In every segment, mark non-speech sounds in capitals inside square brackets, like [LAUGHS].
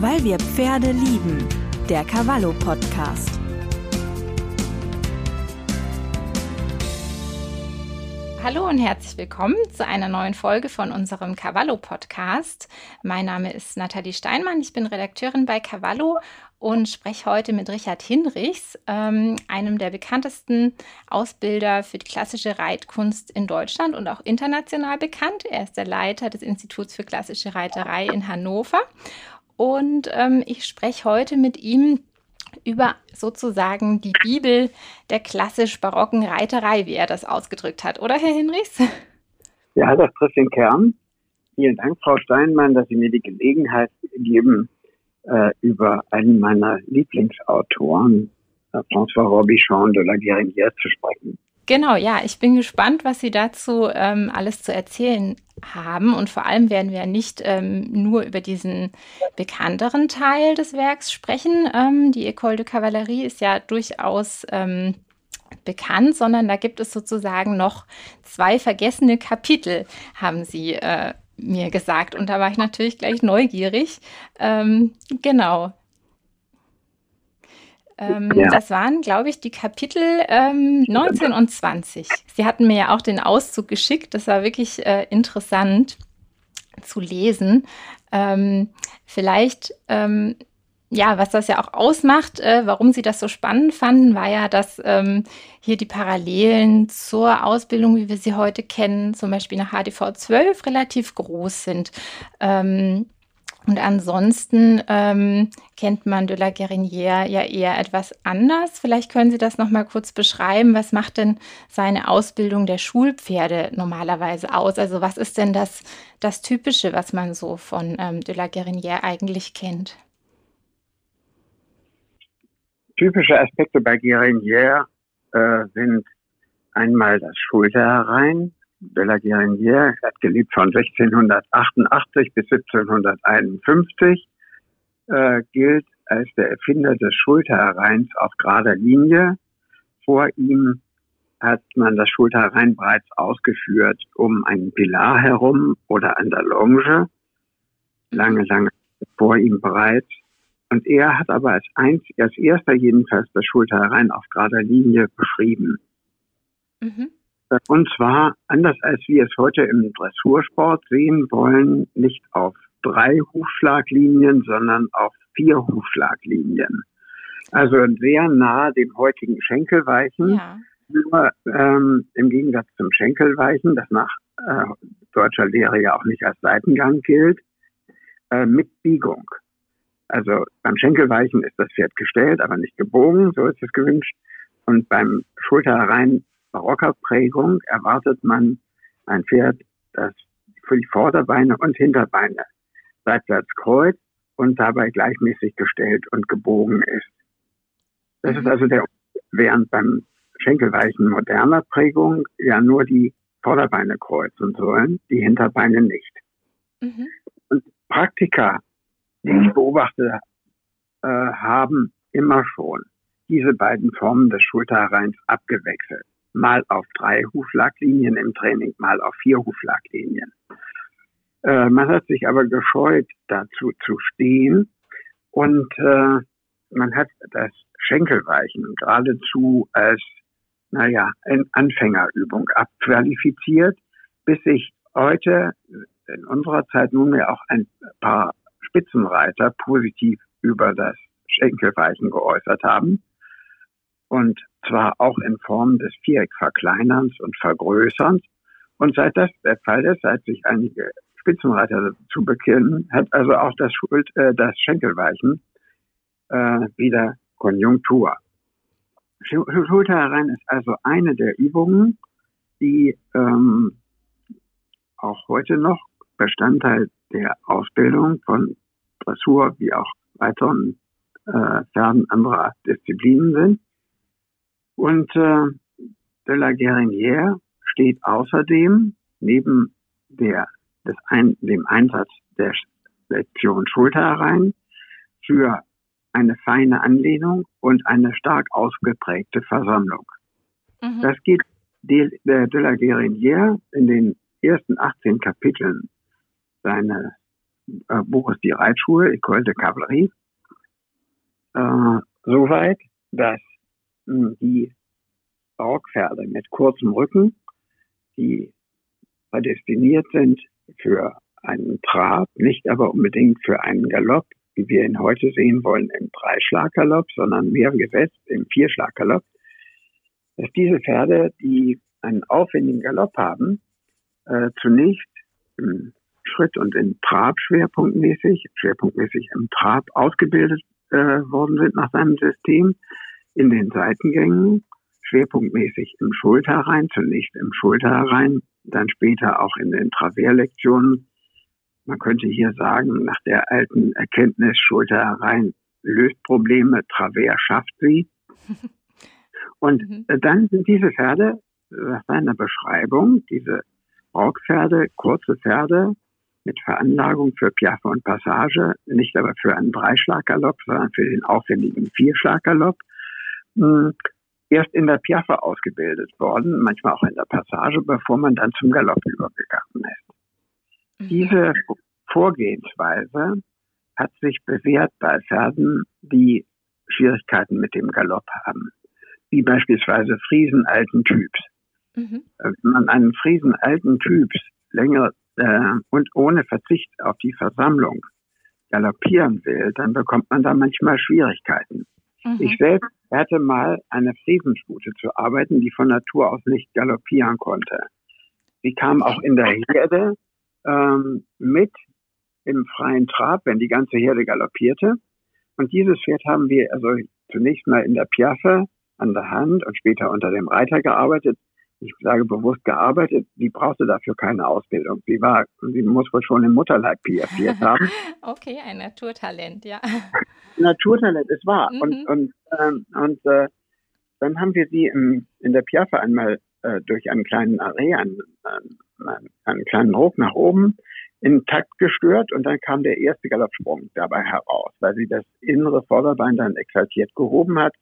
Weil wir Pferde lieben. Der Cavallo Podcast. Hallo und herzlich willkommen zu einer neuen Folge von unserem Cavallo Podcast. Mein Name ist Nathalie Steinmann, ich bin Redakteurin bei Cavallo und spreche heute mit Richard Hinrichs, ähm, einem der bekanntesten Ausbilder für die klassische Reitkunst in Deutschland und auch international bekannt. Er ist der Leiter des Instituts für klassische Reiterei in Hannover. Und ähm, ich spreche heute mit ihm über sozusagen die Bibel der klassisch-barocken Reiterei, wie er das ausgedrückt hat, oder Herr Hinrichs? Ja, das trifft den Kern. Vielen Dank, Frau Steinmann, dass Sie mir die Gelegenheit geben, äh, über einen meiner Lieblingsautoren, äh, François Robichon de la Guérinière, zu sprechen. Genau, ja, ich bin gespannt, was Sie dazu ähm, alles zu erzählen haben. Und vor allem werden wir nicht ähm, nur über diesen bekannteren Teil des Werks sprechen. Ähm, die École de Cavalerie ist ja durchaus ähm, bekannt, sondern da gibt es sozusagen noch zwei vergessene Kapitel, haben Sie äh, mir gesagt. Und da war ich natürlich gleich neugierig. Ähm, genau. Ähm, ja. Das waren, glaube ich, die Kapitel ähm, 19 und 20. Sie hatten mir ja auch den Auszug geschickt. Das war wirklich äh, interessant zu lesen. Ähm, vielleicht, ähm, ja, was das ja auch ausmacht, äh, warum Sie das so spannend fanden, war ja, dass ähm, hier die Parallelen zur Ausbildung, wie wir sie heute kennen, zum Beispiel nach HDV 12, relativ groß sind. Ähm, und ansonsten ähm, kennt man de la Guérinière ja eher etwas anders. Vielleicht können Sie das noch mal kurz beschreiben. Was macht denn seine Ausbildung der Schulpferde normalerweise aus? Also was ist denn das, das Typische, was man so von ähm, de la Guérinière eigentlich kennt? Typische Aspekte bei Guérinière äh, sind einmal das Schulterherein, de la Guérinière hat gelebt von 1688 bis 1751, äh, gilt als der Erfinder des Schulterhereins auf gerader Linie. Vor ihm hat man das Schulterherein bereits ausgeführt um einen Pilar herum oder an der Longe, lange, lange vor ihm bereits. Und er hat aber als, einz als erster jedenfalls das Schulterherein auf gerader Linie beschrieben. Mhm. Und zwar, anders als wir es heute im Dressursport sehen wollen, nicht auf drei Hufschlaglinien, sondern auf vier Hufschlaglinien. Also sehr nah dem heutigen Schenkelweichen. Ja. Nur ähm, im Gegensatz zum Schenkelweichen, das nach äh, deutscher Lehre ja auch nicht als Seitengang gilt, äh, mit Biegung. Also beim Schenkelweichen ist das Pferd gestellt, aber nicht gebogen, so ist es gewünscht. Und beim Schulterherein barocker Prägung erwartet man ein Pferd, das für die Vorderbeine und Hinterbeine seitwärts kreuzt und dabei gleichmäßig gestellt und gebogen ist. Das ist mhm. also der, während beim Schenkelweichen moderner Prägung ja nur die Vorderbeine kreuzen sollen, die Hinterbeine nicht. Mhm. Und Praktika, die ich beobachte, äh, haben immer schon diese beiden Formen des Schulterhereins abgewechselt mal auf drei Huflaglinien im Training, mal auf vier Huflaglinien. Äh, man hat sich aber gescheut, dazu zu stehen und äh, man hat das Schenkelweichen geradezu als, naja, eine Anfängerübung abqualifiziert, bis sich heute in unserer Zeit nunmehr auch ein paar Spitzenreiter positiv über das Schenkelweichen geäußert haben. Und zwar auch in Form des Viereckverkleinerns und Vergrößerns. Und seit das der Fall ist, seit sich einige Spitzenreiter dazu bekennen, hat also auch das, Schuld, äh, das Schenkelweichen äh, wieder Konjunktur. Schulterherein ist also eine der Übungen, die ähm, auch heute noch Bestandteil der Ausbildung von Dressur wie auch weiteren äh, Pferden anderer Disziplinen sind. Und äh, de la Guérinière steht außerdem neben der, des ein, dem Einsatz der Lektion Schulter herein für eine feine Anlehnung und eine stark ausgeprägte Versammlung. Mhm. Das geht de, de, de la Guérinière in den ersten 18 Kapiteln seines äh, Buch ist die Reitschule, École de Cavalerie, äh, soweit, dass mh, hm, die Barockpferde mit kurzem Rücken, die prädestiniert sind für einen Trab, nicht aber unbedingt für einen Galopp, wie wir ihn heute sehen wollen im Dreischlaggalopp, sondern mehr gesetzt im Vierschlaggalopp, dass diese Pferde, die einen aufwendigen Galopp haben, äh, zunächst im Schritt und in Trab schwerpunktmäßig, schwerpunktmäßig im Trab ausgebildet äh, worden sind nach seinem System, in den Seitengängen, schwerpunktmäßig im Schulterrein, zunächst im Schulterrein, dann später auch in den Traverlektionen. Man könnte hier sagen, nach der alten Erkenntnis, Schulterrein löst Probleme, Travers schafft sie. [LAUGHS] Und mhm. dann sind diese Pferde, nach seiner Beschreibung, diese Rockpferde, kurze Pferde mit Veranlagung für Piaffe und Passage, nicht aber für einen Dreischlaggalopp, sondern für den aufwendigen Vierschlaggalopp, hm, erst in der Piaffe ausgebildet worden, manchmal auch in der Passage, bevor man dann zum Galopp übergegangen ist. Mhm. Diese Vorgehensweise hat sich bewährt bei Pferden, die Schwierigkeiten mit dem Galopp haben, wie beispielsweise Friesen alten Typs. Mhm. Wenn man einen Friesen alten Typs länger äh, und ohne Verzicht auf die Versammlung galoppieren will, dann bekommt man da manchmal Schwierigkeiten. Mhm. Ich selbst hatte mal eine Friesenstute zu arbeiten, die von Natur aus nicht galoppieren konnte. Sie kam auch in der Herde ähm, mit im freien Trab, wenn die ganze Herde galoppierte. Und dieses Pferd haben wir also zunächst mal in der Piaffe an der Hand und später unter dem Reiter gearbeitet ich sage bewusst gearbeitet, die brauchte dafür keine Ausbildung. Sie war, sie muss wohl schon im Mutterleib piafiert haben. [LAUGHS] okay, ein Naturtalent, ja. [LAUGHS] Naturtalent, es war. Mhm. Und, und, ähm, und äh, dann haben wir sie im, in der Piaffe einmal äh, durch einen kleinen Array, einen, einen, einen kleinen Ruck nach oben in Takt gestört und dann kam der erste Galoppsprung dabei heraus, weil sie das innere Vorderbein dann exaltiert gehoben hat.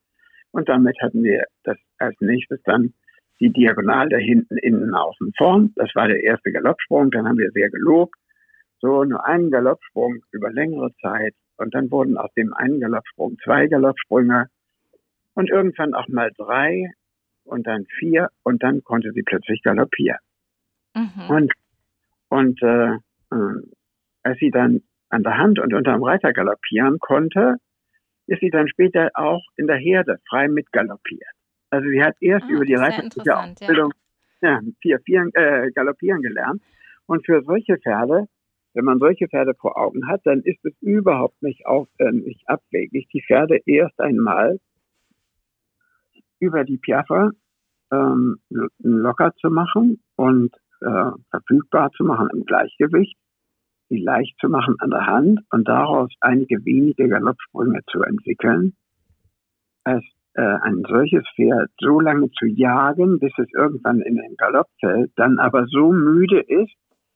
Und damit hatten wir das als nächstes dann die Diagonal da hinten, innen, außen, vorn. Das war der erste Galoppsprung. Dann haben wir sehr gelobt. So nur einen Galoppsprung über längere Zeit. Und dann wurden aus dem einen Galoppsprung zwei Galoppsprünge und irgendwann auch mal drei und dann vier und dann konnte sie plötzlich galoppieren. Mhm. Und, und äh, äh, als sie dann an der Hand und unterm Reiter galoppieren konnte, ist sie dann später auch in der Herde frei mitgaloppiert. Also sie hat erst ah, über die reiterliche Ausbildung ja. ja, vier, äh, galoppieren gelernt. Und für solche Pferde, wenn man solche Pferde vor Augen hat, dann ist es überhaupt nicht, auf, äh, nicht abwegig, die Pferde erst einmal über die Piaffe ähm, locker zu machen und äh, verfügbar zu machen im Gleichgewicht, sie leicht zu machen an der Hand und daraus einige wenige Galoppsprünge zu entwickeln, als äh, ein solches Pferd so lange zu jagen, bis es irgendwann in den Galopp fällt, dann aber so müde ist,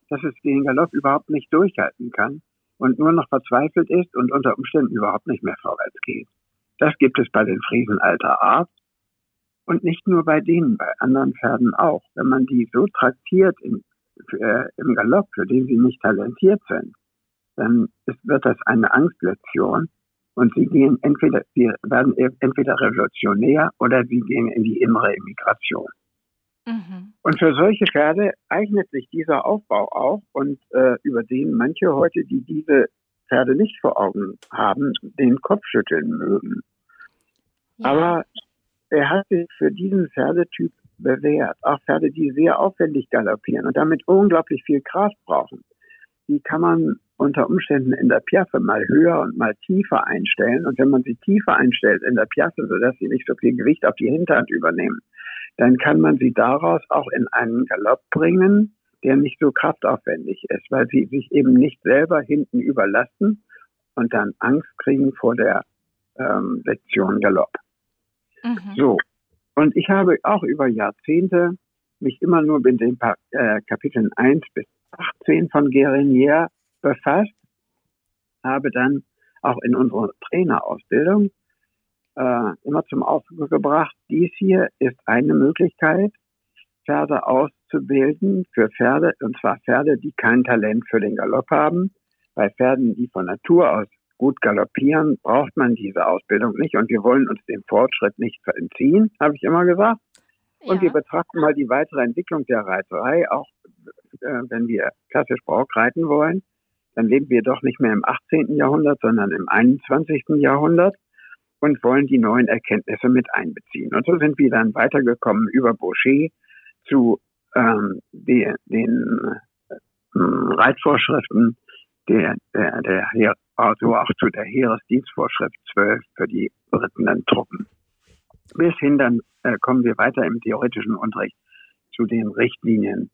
dass es den Galopp überhaupt nicht durchhalten kann und nur noch verzweifelt ist und unter Umständen überhaupt nicht mehr vorwärts geht. Das gibt es bei den Friesen alter Art und nicht nur bei denen, bei anderen Pferden auch. Wenn man die so traktiert im, äh, im Galopp, für den sie nicht talentiert sind, dann ist, wird das eine Angstlektion, und sie gehen entweder, sie werden e-, entweder revolutionär oder sie gehen in die innere Immigration. Mhm. Und für solche Pferde eignet sich dieser Aufbau auch und äh, über den manche heute, die diese Pferde nicht vor Augen haben, den Kopf schütteln mögen. Ja. Aber er hat sich für diesen Pferdetyp bewährt. Auch Pferde, die sehr aufwendig galoppieren und damit unglaublich viel Kraft brauchen. Die kann man unter Umständen in der Piaffe mal höher und mal tiefer einstellen. Und wenn man sie tiefer einstellt in der Piaffe, sodass sie nicht so viel Gewicht auf die Hinterhand übernehmen, dann kann man sie daraus auch in einen Galopp bringen, der nicht so kraftaufwendig ist, weil sie sich eben nicht selber hinten überlassen und dann Angst kriegen vor der ähm, Lektion Galopp. Mhm. So. Und ich habe auch über Jahrzehnte mich immer nur mit den äh, Kapiteln 1 bis 18 von Gerenier befasst, habe dann auch in unserer Trainerausbildung äh, immer zum Ausdruck gebracht, dies hier ist eine Möglichkeit, Pferde auszubilden für Pferde, und zwar Pferde, die kein Talent für den Galopp haben, bei Pferden, die von Natur aus gut galoppieren, braucht man diese Ausbildung nicht und wir wollen uns dem Fortschritt nicht entziehen, habe ich immer gesagt. Und ja. wir betrachten mal die weitere Entwicklung der Reiterei, auch äh, wenn wir klassisch Barock reiten wollen, dann leben wir doch nicht mehr im 18. Jahrhundert, sondern im 21. Jahrhundert und wollen die neuen Erkenntnisse mit einbeziehen. Und so sind wir dann weitergekommen über Boucher zu ähm, die, den äh, Reitvorschriften der, der, der, also auch zu der Heeresdienstvorschrift 12 für die berittenen Truppen. Bis hin dann äh, kommen wir weiter im theoretischen Unterricht zu den Richtlinien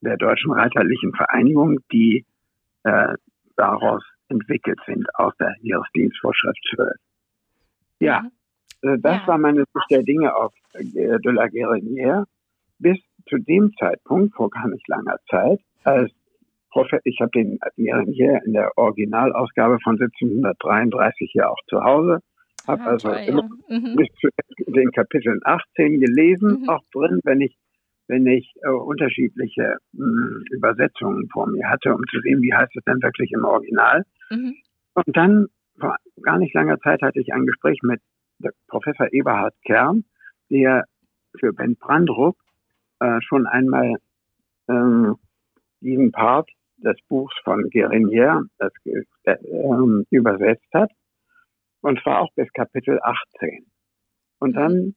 der Deutschen Reiterlichen Vereinigung, die äh, daraus entwickelt sind aus der Heeresdienstvorschrift 12. Ja, mhm. äh, das ja. war meine Sicht der Dinge auf äh, de la Guerinière bis zu dem Zeitpunkt, vor gar nicht langer Zeit, als ich habe den Guerinière in der Originalausgabe von 1733 hier auch zu Hause, habe ah, also ja. mhm. bis zu den Kapiteln 18 gelesen, mhm. auch drin, wenn ich wenn ich äh, unterschiedliche mh, hm, Übersetzungen vor mir hatte, um zu sehen, wie heißt es denn wirklich im Original. Mhm. Und dann, vor gar nicht langer Zeit, hatte ich ein Gespräch mit Professor Eberhard Kern, der für Ben Brandrup äh, schon einmal ähm, diesen Part des Buchs von Guérinière äh, äh, übersetzt hat. Und zwar auch bis Kapitel 18. Und dann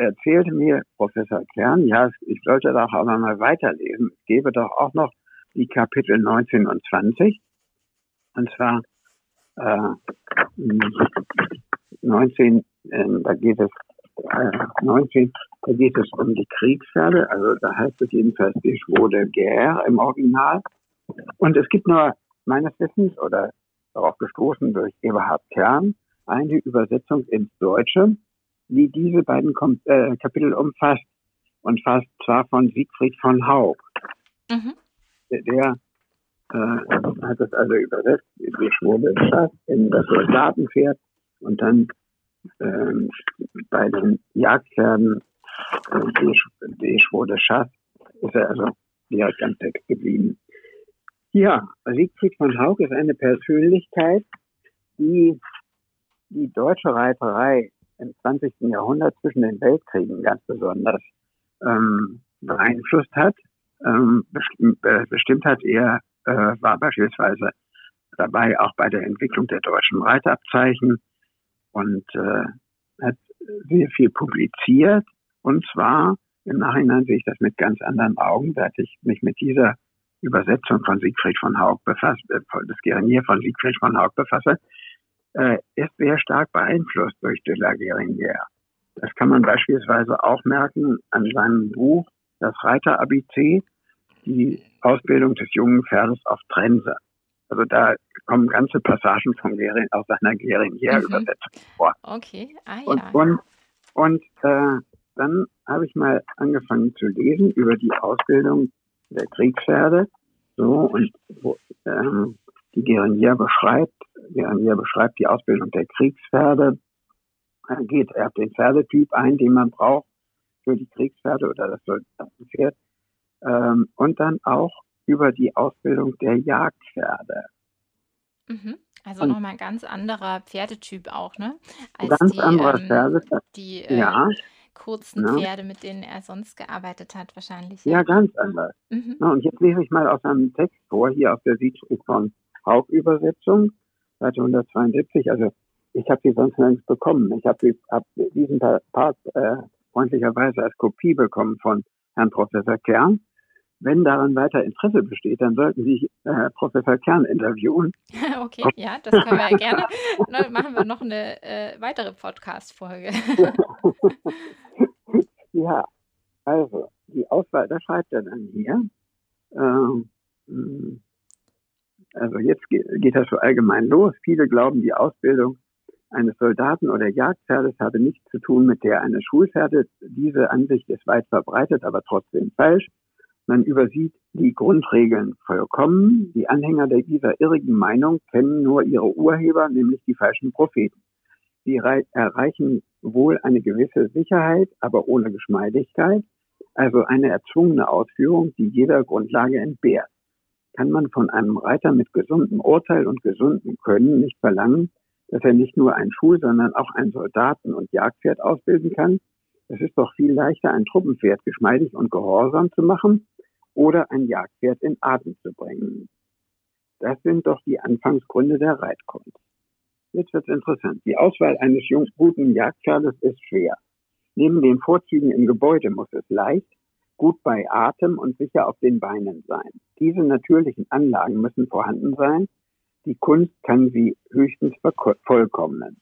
erzählte mir Professor Kern, ja, ich sollte doch aber mal weiterlesen. Es gebe doch auch noch die Kapitel 19 und 20. Und zwar äh, 19, äh, da geht es äh, 19, da geht es um die Kriegspferde. Also da heißt es jedenfalls die Schwode Guerre im Original. Und es gibt nur meines Wissens oder darauf gestoßen durch Eberhard Kern eine Übersetzung ins Deutsche die diese beiden Kom äh, Kapitel umfasst. Und fast zwar von Siegfried von Haug. Mhm. Der, der äh, hat das also übersetzt, die Schwurde Schass in das Soldatenpferd und dann äh, bei den Jagdpferden äh, die, die Schass ist er also direkt am Text geblieben. Ja, Siegfried von Haug ist eine Persönlichkeit, die die deutsche Reiterei im 20. Jahrhundert zwischen den Weltkriegen ganz besonders ähm, beeinflusst hat. Ähm, bestimmt, hat er, äh, war beispielsweise dabei auch bei der Entwicklung der deutschen Reitabzeichen und äh, hat sehr viel publiziert. Und zwar im Nachhinein sehe ich das mit ganz anderen Augen, seit ich mich mit dieser Übersetzung von Siegfried von Haug befasst, äh, das Geranier von Siegfried von Haug befasse, äh, ist sehr stark beeinflusst durch de la Guerinière. Das kann man beispielsweise auch merken an seinem Buch Das Reiter-ABC, die Ausbildung des jungen Pferdes auf Trense. Also da kommen ganze Passagen von Gerin, aus seiner Guerinière-Übersetzung mhm. vor. Okay, ah ja. Und, und, und äh, dann habe ich mal angefangen zu lesen über die Ausbildung der Kriegspferde. So, und wo, ähm, die Guerinier beschreibt, Guerinier beschreibt die Ausbildung der Kriegspferde, er geht er auf den Pferdetyp ein, den man braucht für die Kriegspferde oder das Soldatenpferd, ähm, und dann auch über die Ausbildung der Jagdpferde. Mhm. Also nochmal ein ganz anderer Pferdetyp auch, ne? Als ganz die, anderer ähm, Pferdetyp. Die, äh, ja kurzen ja. Pferde, mit denen er sonst gearbeitet hat, wahrscheinlich. Ja, ganz anders. Mhm. Na, und jetzt lese ich mal aus einem Text vor, hier auf der Siegfried von Hauptübersetzung, Seite 172. Also ich habe die sonst nirgends bekommen. Ich habe hab diesen Part äh, freundlicherweise als Kopie bekommen von Herrn Professor Kern. Wenn daran weiter Interesse besteht, dann sollten Sie äh, Professor Kern interviewen. [LAUGHS] Okay, ja, das können wir ja gerne. [LAUGHS] Dann machen wir noch eine äh, weitere Podcast-Folge. [LAUGHS] ja, also die Auswahl, da schreibt er dann hier. Ähm, also jetzt geht das so allgemein los. Viele glauben, die Ausbildung eines Soldaten oder Jagdpferdes habe nichts zu tun mit der eines Schulpferdes. Diese Ansicht ist weit verbreitet, aber trotzdem falsch. Man übersieht die Grundregeln vollkommen. Die Anhänger dieser irrigen Meinung kennen nur ihre Urheber, nämlich die falschen Propheten. Sie erreichen wohl eine gewisse Sicherheit, aber ohne Geschmeidigkeit, also eine erzwungene Ausführung, die jeder Grundlage entbehrt. Kann man von einem Reiter mit gesundem Urteil und gesundem Können nicht verlangen, dass er nicht nur ein Schul-, sondern auch ein Soldaten- und Jagdpferd ausbilden kann. Es ist doch viel leichter, ein Truppenpferd geschmeidig und gehorsam zu machen oder ein Jagdpferd in Atem zu bringen. Das sind doch die Anfangsgründe der Reitkunst. Jetzt wird es interessant. Die Auswahl eines guten Jagdpferdes ist schwer. Neben den Vorzügen im Gebäude muss es leicht, gut bei Atem und sicher auf den Beinen sein. Diese natürlichen Anlagen müssen vorhanden sein. Die Kunst kann sie höchstens vollkommnen.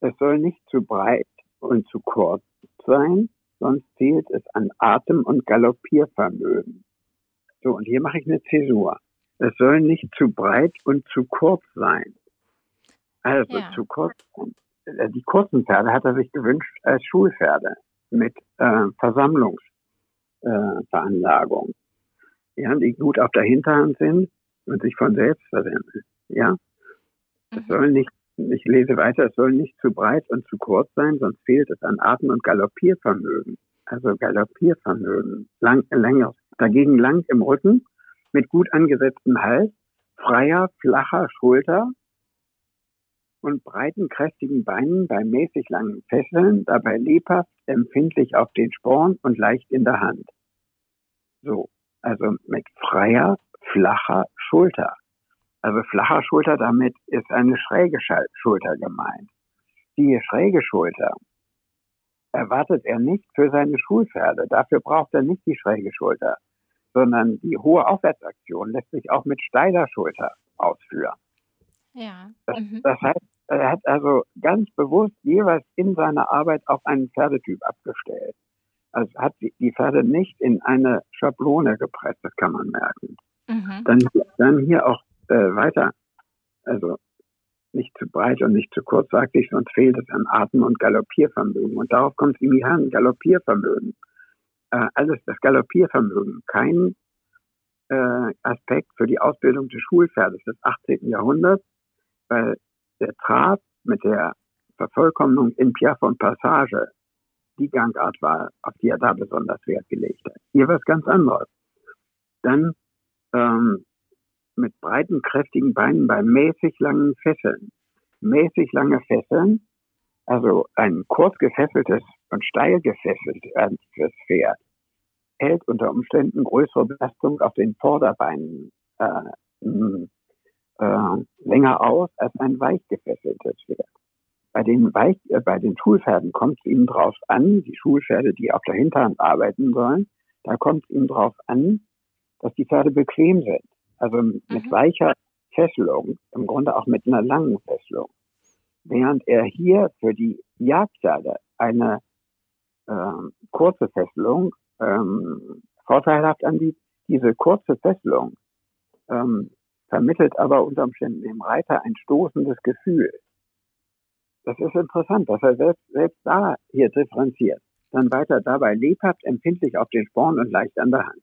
Es soll nicht zu breit und zu kurz sein, sonst fehlt es an Atem und Galoppiervermögen. So, und hier mache ich eine Zäsur. Es soll nicht zu breit und zu kurz sein. Also ja. zu kurz. Äh, die kurzen Pferde hat er sich gewünscht als Schulpferde mit äh, Versammlungsveranlagung. Äh, ja, die gut auf der Hinterhand sind und sich von selbst versammeln. Ja. Es mhm. soll nicht, ich lese weiter, es soll nicht zu breit und zu kurz sein, sonst fehlt es an Atem- und Galoppiervermögen. Also Galoppiervermögen, lang, länger. Dagegen lang im Rücken, mit gut angesetztem Hals, freier, flacher Schulter, und breiten, kräftigen Beinen bei mäßig langen Fesseln, dabei lebhaft, empfindlich auf den Sporn und leicht in der Hand. So, also mit freier, flacher Schulter. Also flacher Schulter, damit ist eine schräge Schulter gemeint. Die schräge Schulter erwartet er nicht für seine Schulpferde. Dafür braucht er nicht die schräge Schulter, sondern die hohe Aufwärtsaktion lässt sich auch mit steiler Schulter ausführen. Ja. Das, mhm. das heißt, er hat also ganz bewusst jeweils in seiner Arbeit auf einen Pferdetyp abgestellt. Also hat die Pferde nicht in eine Schablone gepresst, das kann man merken. Mhm. Dann, dann hier auch äh, weiter, also nicht zu breit und nicht zu kurz, sagte ich, sonst fehlt es an Atem- und Galoppiervermögen. Und darauf kommt es ihm an, Galoppiervermögen. Äh, alles das Galoppiervermögen, kein äh, Aspekt für die Ausbildung des Schulpferdes des 18. Jahrhunderts, weil der Trab mit der Vervollkommnung in Piaf und Passage, die Gangart war, auf die er da besonders Wert gelegt hat. Hier was ganz anderes. Dann ähm, mit breiten, kräftigen Beinen bei mäßig langen Fesseln. Mäßig lange Fesseln, also ein kurz gefesseltes und steil gefesseltes Pferd, hält unter Umständen größere Belastung auf den Vorderbeinen äh, äh, länger aus als ein weich gefesseltes Pferd. Bei den, weich, äh, bei den Schulpferden kommt es ihnen drauf an, die Schulpferde, die auf der Hinterhand arbeiten sollen, da kommt es ihnen drauf an, dass die Pferde bequem sind. Also mit mhm. weicher Fesselung, im Grunde auch mit einer langen Fesselung. Während er hier für die Jagdpferde eine äh, kurze Fesselung ähm, vorteilhaft anbietet, diese kurze Fesselung ähm, vermittelt aber unter Umständen dem Reiter ein stoßendes Gefühl. Das ist interessant, dass er selbst, selbst da hier differenziert. Dann weiter dabei lebhaft, empfindlich auf den Sporn und leicht an der Hand.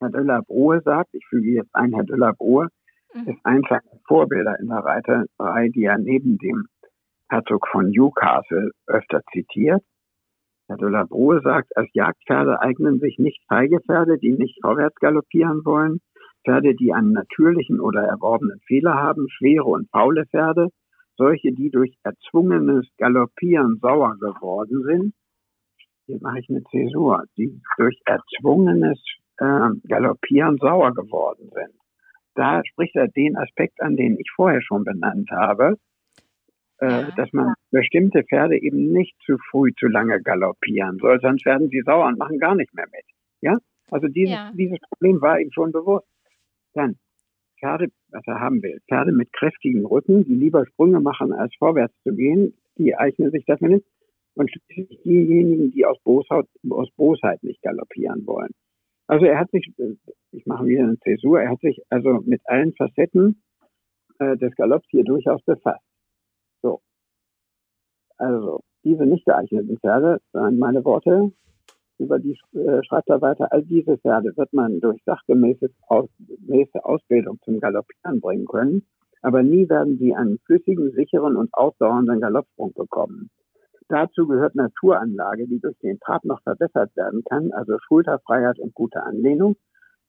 Herr Döller-Brohe sagt, ich füge jetzt ein, Herr Döller-Brohe mhm. ist einfach Vorbilder in der Reiterei, die er neben dem Herzog von Newcastle öfter zitiert. Herr Döller-Brohe sagt, als Jagdpferde eignen sich nicht feige Pferde, die nicht vorwärts galoppieren wollen, Pferde, die einen natürlichen oder erworbenen Fehler haben, schwere und faule Pferde, solche, die durch erzwungenes Galoppieren sauer geworden sind. Hier mache ich eine Zäsur, die durch erzwungenes äh, Galoppieren sauer geworden sind. Da spricht er den Aspekt an, den ich vorher schon benannt habe, äh, dass man bestimmte Pferde eben nicht zu früh zu lange galoppieren soll, sonst werden sie sauer und machen gar nicht mehr mit. Ja? Also dieses, ja. dieses Problem war ihm schon bewusst. Dann Pferde, was er haben will, Pferde mit kräftigen Rücken, die lieber Sprünge machen, als vorwärts zu gehen, die eignen sich dafür nicht. Und schließlich diejenigen, die aus Bosheit, aus Bosheit nicht galoppieren wollen. Also er hat sich, ich mache wieder eine Zäsur, er hat sich also mit allen Facetten äh, des Galopps hier durchaus befasst. So. Also, diese nicht geeigneten Pferde, waren meine Worte, über die äh, schreibt er weiter, all diese Pferde wird man durch sachgemäße Aus, Ausbildung zum Galoppieren bringen können, aber nie werden sie einen flüssigen, sicheren und ausdauernden Galoppsprung bekommen. Dazu gehört Naturanlage, die durch den Trab noch verbessert werden kann, also Schulterfreiheit und gute Anlehnung.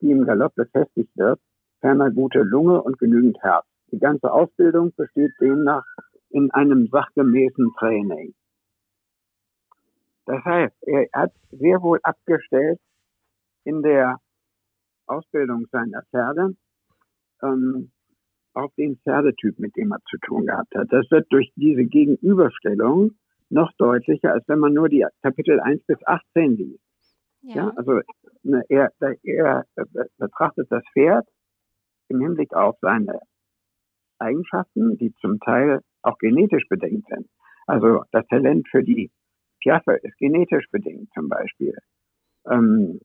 die im Galopp befestigt wird, ferner gute Lunge und genügend Herz. Die ganze Ausbildung besteht demnach in einem sachgemäßen Training. Das heißt, er hat sehr wohl abgestellt in der Ausbildung seiner Pferde ähm, auf den Pferdetyp, mit dem er zu tun gehabt hat. Das wird durch diese Gegenüberstellung noch deutlicher, als wenn man nur die Kapitel 1 bis 18 liest. Ja. ja also ne, er, er betrachtet das Pferd im Hinblick auf seine Eigenschaften, die zum Teil auch genetisch bedingt sind. Also das Talent für die Piaffe ist genetisch bedingt zum Beispiel. Ähm,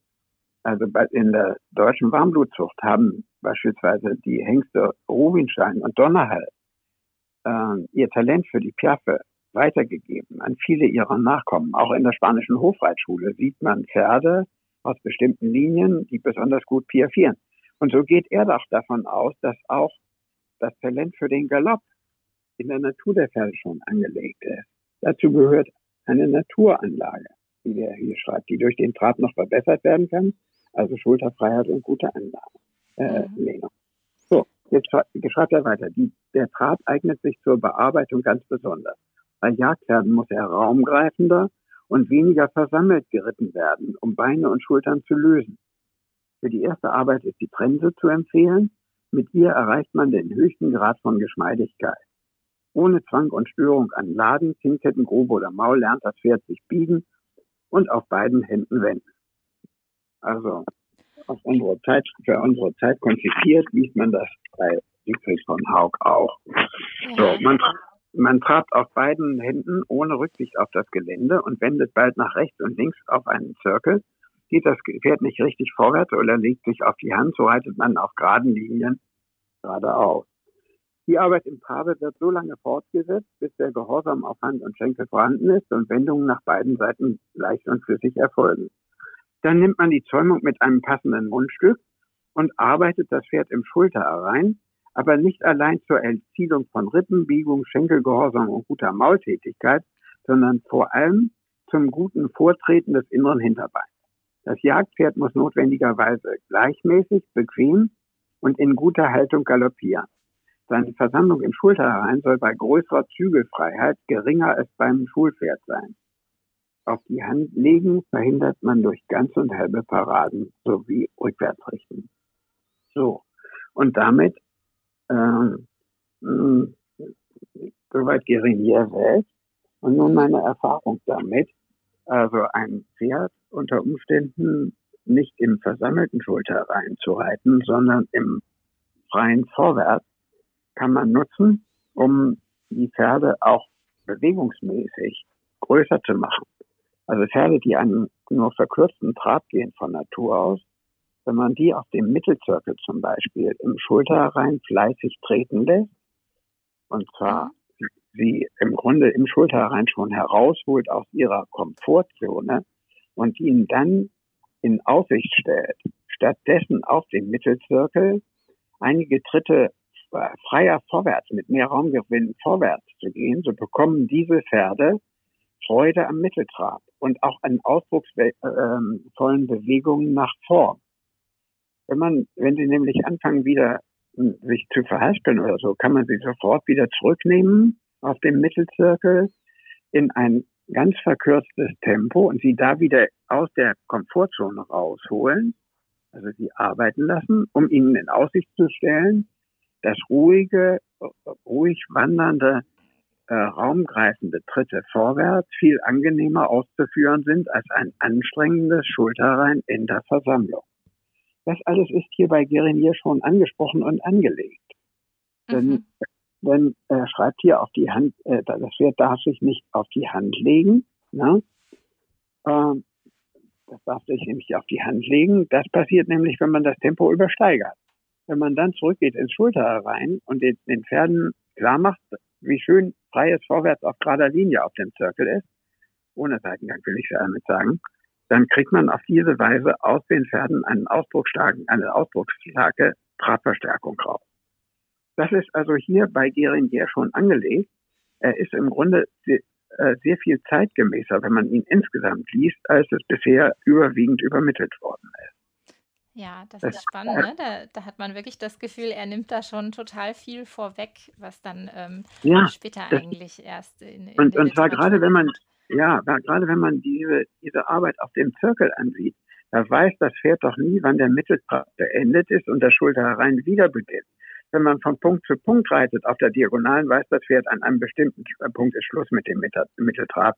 also in der deutschen Warmblutzucht haben beispielsweise die Hengste Rubinstein und Donnerhall äh, ihr Talent für die Piaffe weitergegeben an viele ihrer Nachkommen. Auch in der spanischen Hofreitschule sieht man Pferde aus bestimmten Linien, die besonders gut piaffieren. Und so geht er doch davon aus, dass auch das Talent für den Galopp in der Natur der Pferde schon angelegt ist. Dazu gehört eine Naturanlage, wie er hier schreibt, die durch den Trab noch verbessert werden kann. Also Schulterfreiheit und gute Anlage. Äh, mhm. So, jetzt schreibt er weiter. Die, der Trab eignet sich zur Bearbeitung ganz besonders. Bei Jagdpferden muss er raumgreifender und weniger versammelt geritten werden, um Beine und Schultern zu lösen. Für die erste Arbeit ist die Trense zu empfehlen. Mit ihr erreicht man den höchsten Grad von Geschmeidigkeit. Ohne Zwang und Störung an Laden, Kinnketten, Grube oder Maul lernt das Pferd sich biegen und auf beiden Händen wenden. Also auf unsere Zeit, für unsere Zeit konzipiert, liest man das bei Siegfried von Haug auch. So, man, man trabt auf beiden Händen ohne Rücksicht auf das Gelände und wendet bald nach rechts und links auf einen Zirkel. Geht das Pferd nicht richtig vorwärts oder legt sich auf die Hand, so reitet man auf geraden Linien geradeaus. Die Arbeit im Trabe wird so lange fortgesetzt, bis der Gehorsam auf Hand und Schenkel vorhanden ist und Wendungen nach beiden Seiten leicht und flüssig erfolgen. Dann nimmt man die Zäumung mit einem passenden Mundstück und arbeitet das Pferd im Schulter herein, aber nicht allein zur Erzielung von Rippenbiegung, Schenkelgehorsam und guter Maultätigkeit, sondern vor allem zum guten Vortreten des inneren Hinterbeins. Das Jagdpferd muss notwendigerweise gleichmäßig, bequem und in guter Haltung galoppieren. Seine Versammlung im Schulterherein soll bei größerer Zügelfreiheit geringer als beim Schulpferd sein. Auf die Hand legen verhindert man durch ganz und halbe Paraden sowie Rückwärtsrichten. So. Und damit, ähm, soweit Gerinier selbst. Und nun meine Erfahrung damit. Also ein Pferd unter Umständen nicht im versammelten Schulterreihen zu reiten, sondern im freien Vorwärts kann man nutzen, um die Pferde auch bewegungsmäßig größer zu machen. Also Pferde, die einen nur verkürzten Trab gehen von Natur aus, wenn man die auf dem Mittelzirkel zum Beispiel im Schulterrein fleißig treten lässt, und zwar sie im Grunde im Schulterrein schon herausholt aus ihrer Komfortzone und ihnen dann in Aussicht stellt, stattdessen auf dem Mittelzirkel einige Tritte freier vorwärts, mit mehr Raumgewinn vorwärts zu gehen, so bekommen diese Pferde Freude am Mitteltrab und auch an ausdrucksvollen Bewegungen nach vorn. Wenn man, wenn sie nämlich anfangen wieder hm, sich zu verhaspeln oder so, kann man sie sofort wieder zurücknehmen auf dem Mittelzirkel in ein ganz verkürztes Tempo und sie da wieder aus der Komfortzone rausholen, also sie arbeiten lassen, um ihnen in Aussicht zu stellen, dass ruhige, ruhig wandernde, äh, raumgreifende Tritte vorwärts viel angenehmer auszuführen sind als ein anstrengendes Schulterrein in der Versammlung. Das alles ist hier bei Gerinier schon angesprochen und angelegt. Mhm. Denn, denn er schreibt hier auf die Hand, äh, das Pferd darf sich nicht auf die Hand legen. Ne? Ähm, das darf sich nämlich auf die Hand legen. Das passiert nämlich, wenn man das Tempo übersteigert wenn man dann zurückgeht ins Schulter rein und den, den Pferden klar macht, wie schön freies Vorwärts auf gerader Linie auf dem Zirkel ist, ohne Seitengang will ich damit sagen, dann kriegt man auf diese Weise aus den Pferden einen ausdrucksstarken, eine ausdrucksstarke Trabverstärkung raus. Das ist also hier bei Geringier schon angelegt. Er ist im Grunde äh, sehr viel zeitgemäßer, wenn man ihn insgesamt liest, als es bisher überwiegend übermittelt worden ist. Ja, das ist spannend. Ne? Da, da, hat man wirklich das Gefühl, er nimmt da schon total viel vorweg, was dann ähm, ja, später eigentlich erst in, in Und, und zwar gerade wenn man, ja, gerade wenn man diese, diese Arbeit auf dem Zirkel ansieht, da weiß das Pferd doch nie, wann der Mitteltrab beendet ist und der Schulter herein wieder beginnt. Wenn man von Punkt zu Punkt reitet auf der Diagonalen, weiß das Pferd an einem bestimmten Punkt ist Schluss mit dem Mitteltrab.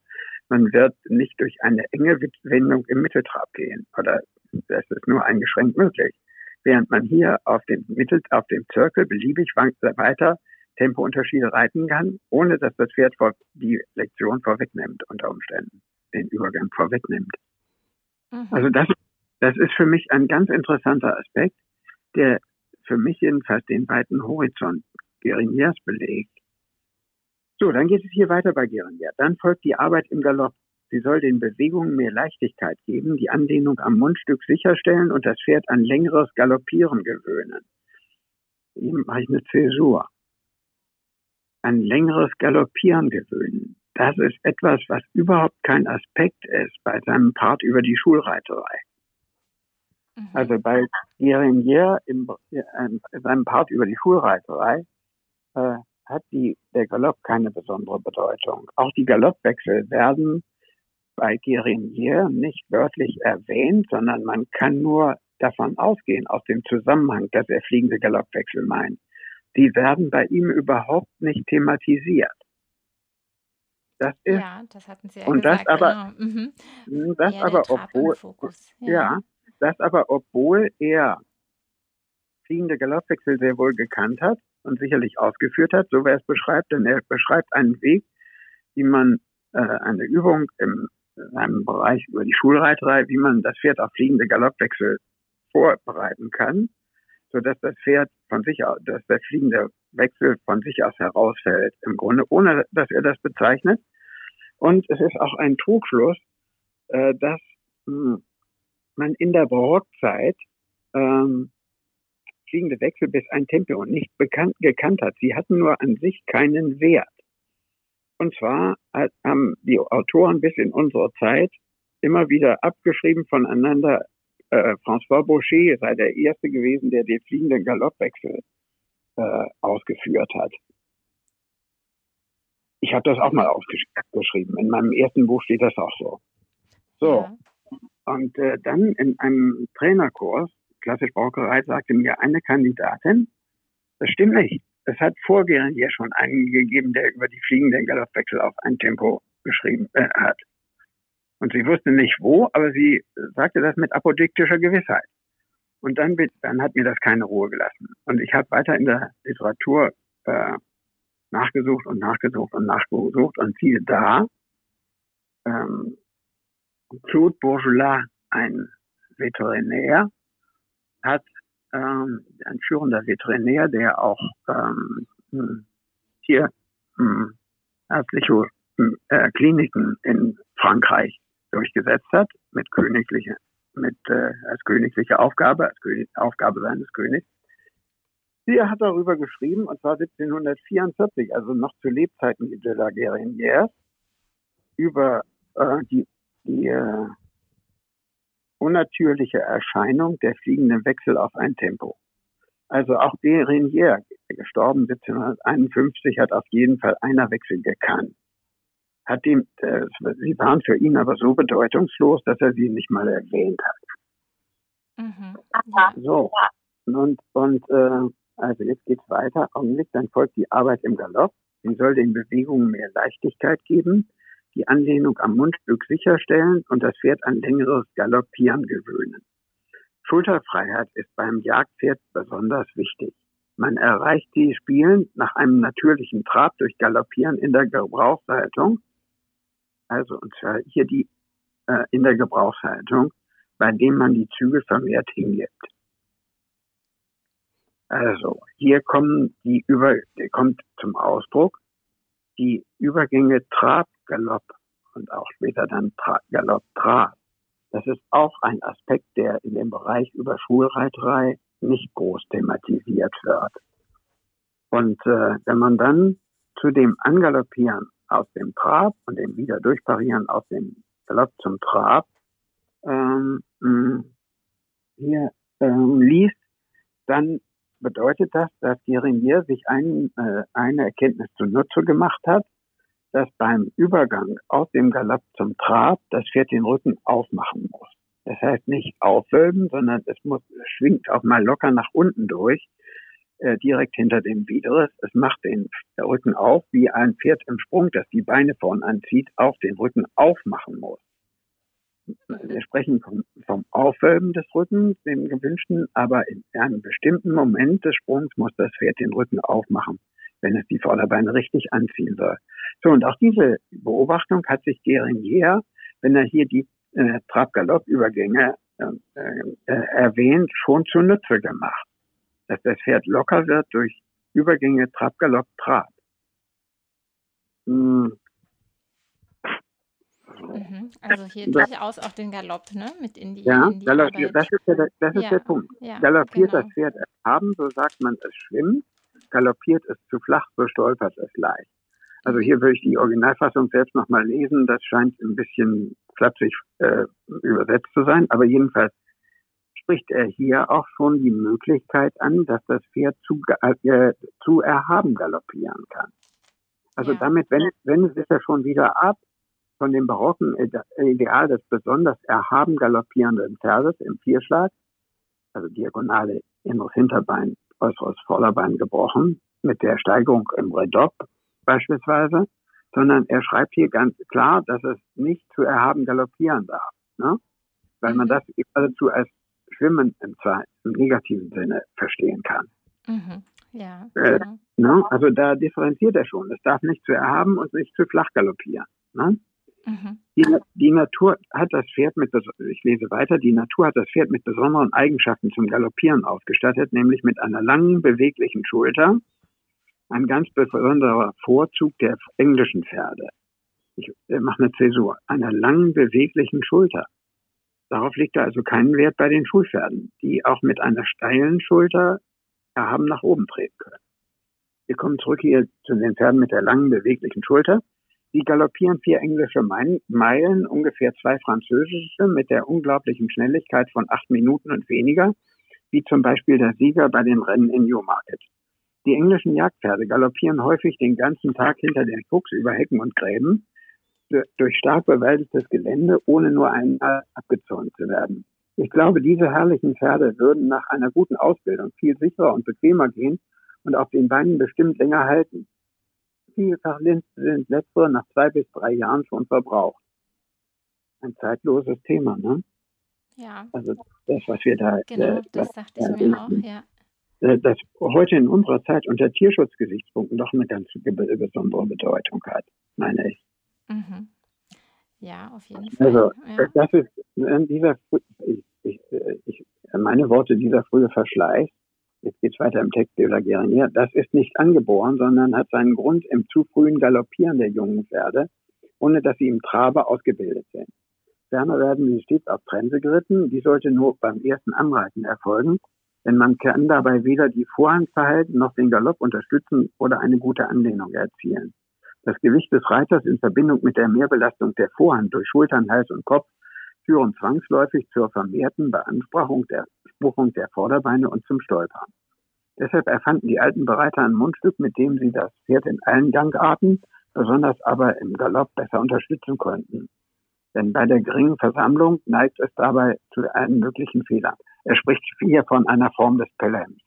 Man wird nicht durch eine enge Wendung im Mitteltrab gehen oder das ist nur eingeschränkt möglich. Während man hier auf dem Mittel, auf dem Zirkel beliebig weiter Tempounterschiede reiten kann, ohne dass das Pferd vor, die Lektion vorwegnimmt, unter Umständen, den Übergang vorwegnimmt. Mhm. Also das, das ist für mich ein ganz interessanter Aspekt, der für mich jedenfalls den weiten Horizont Geriniers belegt. So, dann geht es hier weiter bei Gerinier. Dann folgt die Arbeit im Galopp. Sie soll den Bewegungen mehr Leichtigkeit geben, die Anlehnung am Mundstück sicherstellen und das Pferd an längeres Galoppieren gewöhnen. Hier mache ich eine Zäsur. An längeres Galoppieren gewöhnen. Das ist etwas, was überhaupt kein Aspekt ist bei seinem Part über die Schulreiterei. Mhm. Also bei Guérinier im, in seinem Part über die Schulreiterei äh, hat die, der Galopp keine besondere Bedeutung. Auch die Galoppwechsel werden bei Guérinier nicht wörtlich erwähnt, sondern man kann nur davon ausgehen, aus dem Zusammenhang, dass er fliegende Galoppwechsel meint. Die werden bei ihm überhaupt nicht thematisiert. Das ist, ja, das hatten Sie ja und gesagt. Das aber, genau. mhm. Hm, das aber obwohl, ja. ja, das aber obwohl er fliegende Galoppwechsel sehr wohl gekannt hat und sicherlich ausgeführt hat, so wie er es beschreibt, denn er beschreibt einen Weg, wie man äh, eine Übung im einem Bereich über die Schulreiterei, wie man das Pferd auf fliegende Galoppwechsel vorbereiten kann, so dass das Pferd von sich aus, dass der fliegende Wechsel von sich aus herausfällt, im Grunde, ohne dass er das bezeichnet. Und es ist auch ein Trugschluss, äh, dass mh, hm, man in der Barockzeit ähm, fliegende Wechsel bis ein Tempo nicht bekannt, gekannt hat. Sie hatten nur an sich keinen Wert. Und zwar haben die Autoren bis in unsere Zeit immer wieder abgeschrieben voneinander. Äh, François Boucher sei der Erste gewesen, der den fliegenden Galoppwechsel äh, ausgeführt hat. Ich habe das auch mal aufgeschrieben. In meinem ersten Buch steht das auch so. So. Ja. Und äh, dann in einem Trainerkurs, klassisch Brauerei, sagte mir eine Kandidatin, das stimmt nicht. Es hat vorgehend ja schon einen gegeben, der über die fliegenden Galoppwechsel auf ein Tempo geschrieben äh, hat. Und sie wusste nicht wo, aber sie sagte das mit apodiktischer Gewissheit. Und dann, dann hat mir das keine Ruhe gelassen. Und ich habe weiter in der Literatur äh, nachgesucht und nachgesucht und nachgesucht und siehe da, ähm, Claude Bourgelat, ein Veterinär, hat ähm, ein führender Veterinär, der auch ähm, hm, hier hm, ärztliche hm, äh, Kliniken in Frankreich durchgesetzt hat mit königliche mit äh, als königliche Aufgabe als König, Aufgabe seines Königs. Sie hat darüber geschrieben und zwar 1744, also noch zu Lebzeiten de la Guerinière, über äh, die die äh, unnatürliche Erscheinung der fliegenden Wechsel auf ein Tempo. Also auch de Renier, gestorben 1751, hat auf jeden Fall einer Wechsel gekannt. Hat ihm, äh, sie waren für ihn aber so bedeutungslos, dass er sie nicht mal erwähnt hat. Mhm. So. Und, und äh, also jetzt geht's weiter. Augenblick, dann folgt die Arbeit im Galopp. Sie soll den Bewegungen mehr Leichtigkeit geben die Anlehnung am Mundstück sicherstellen und das Pferd an längeres Galoppieren gewöhnen. Schulterfreiheit ist beim Jagdpferd besonders wichtig. Man erreicht die Spielen nach einem natürlichen Trab durch Galoppieren in der Gebrauchshaltung, also und zwar hier die äh, in der Gebrauchshaltung, bei dem man die Züge vermehrt hingibt. Also hier kommen die über kommt zum Ausdruck die Übergänge Trab Galopp und auch später dann Tra Galopp Trab. Das ist auch ein Aspekt, der in dem Bereich über Schulreiterei nicht groß thematisiert wird. Und äh, wenn man dann zu dem Angaloppieren aus dem Trab und dem wieder durchparieren aus dem Galopp zum Trab ähm, hier ähm, liest, dann bedeutet das, dass Gerinier sich ein, äh, eine Erkenntnis zunutze gemacht hat, dass beim Übergang aus dem Galopp zum Trab das Pferd den Rücken aufmachen muss. Das heißt nicht aufwölben, sondern es muss, schwingt auch mal locker nach unten durch, äh, direkt hinter dem Widerriss. Es macht den Rücken auf, wie ein Pferd im Sprung, das die Beine vorn anzieht, auch den Rücken aufmachen muss. Wir sprechen vom, vom Aufwölben des Rückens, dem gewünschten, aber in einem bestimmten Moment des Sprungs muss das Pferd den Rücken aufmachen, wenn es die Vorderbeine richtig anziehen soll. So, und auch diese Beobachtung hat sich Gerinier, wenn er hier die äh, Trab-Galopp-Übergänge äh, äh, erwähnt, schon zunutze gemacht. Dass das Pferd locker wird durch Übergänge Trab-Galopp-Trab. Hm. Mhm. Also hier durchaus auch den Galopp, ne? Mit in die, ja, in die galoppiert, das ist, der, das ist Ja, der Punkt. ja, galoppiert genau. das Pferd erhaben, so sagt man, es schwimmt. Galoppiert es zu flach, so stolpert es leicht. Also Mhm. hier würde ich die Originalfassung selbst nochmal lesen. Das scheint ein bisschen flapsig äh, übersetzt zu sein. Aber jedenfalls spricht er hier auch schon die Möglichkeit an, dass das Pferd zu, äh, zu erhaben galoppieren kann. Also Ja. damit wendet, wendet es ja schon wieder ab von dem barocken Ide- Ideal des besonders erhaben galoppierenden Pferdes im Vierschlag, also diagonale inneres Hinterbein, äußeres Vorderbein gebrochen, mit der Steigerung im Redopp beispielsweise, sondern er schreibt hier ganz klar, dass es nicht zu erhaben galoppieren darf, ne? weil man Mhm. das geradezu als Schwimmen im, im negativen Sinne verstehen kann. Mhm. Ja, Äh, genau. Ne? Also da differenziert er schon. Es darf nicht zu erhaben und nicht zu flach galoppieren. Ne? Mhm. Die, die Natur hat das Pferd mit, ich lese weiter, die Natur hat das Pferd mit besonderen Eigenschaften zum Galoppieren ausgestattet, nämlich mit einer langen, beweglichen Schulter, ein ganz besonderer Vorzug der englischen Pferde. Ich äh, mache eine Zäsur, einer langen, beweglichen Schulter. Darauf liegt also keinen Wert bei den Schulpferden, die auch mit einer steilen Schulter erhaben nach oben treten können. Wir kommen zurück hier zu den Pferden mit der langen, beweglichen Schulter. Die galoppieren vier englische Meilen, ungefähr zwei französische, mit der unglaublichen Schnelligkeit von acht Minuten und weniger, wie zum Beispiel der Sieger bei den Rennen in Newmarket. Die englischen Jagdpferde galoppieren häufig den ganzen Tag hinter den Fuchs über Hecken und Gräben, durch stark bewaldetes Gelände, ohne nur einmal abgezäunt zu werden. Ich glaube, diese herrlichen Pferde würden nach einer guten Ausbildung viel sicherer und bequemer gehen und auf den Beinen bestimmt länger halten. Vielfach sind letztere nach zwei bis drei Jahren schon verbraucht. Ein zeitloses Thema, ne? Ja, Also das, was wir da, genau, äh, das dachte ich äh, mir auch, ja. äh, das heute in unserer Zeit unter Tierschutzgesichtspunkten doch eine ganz be- besondere Bedeutung hat, meine ich. Mhm. Ja, auf jeden Fall. Also ja. das ist äh, dieser, ich, ich, äh, ich, meine Worte, dieser frühe Verschleiß, jetzt geht's weiter im Text de la Guerinier, das ist nicht angeboren, sondern hat seinen Grund im zu frühen Galoppieren der jungen Pferde, ohne dass sie im Trabe ausgebildet sind. Ferner werden sie stets auf Trense geritten, die sollte nur beim ersten Anreiten erfolgen, denn man kann dabei weder die Vorhandverhalten noch den Galopp unterstützen oder eine gute Anlehnung erzielen. Das Gewicht des Reiters in Verbindung mit der Mehrbelastung der Vorhand durch Schultern, Hals und Kopf führen zwangsläufig zur vermehrten Beanspruchung der, Spruchung der Vorderbeine und zum Stolpern. Deshalb erfanden die alten Bereiter ein Mundstück, mit dem sie das Pferd in allen Gangarten, besonders aber im Galopp besser unterstützen konnten. Denn bei der geringen Versammlung neigt es dabei zu allen möglichen Fehlern. Er spricht hier von einer Form des Pellems.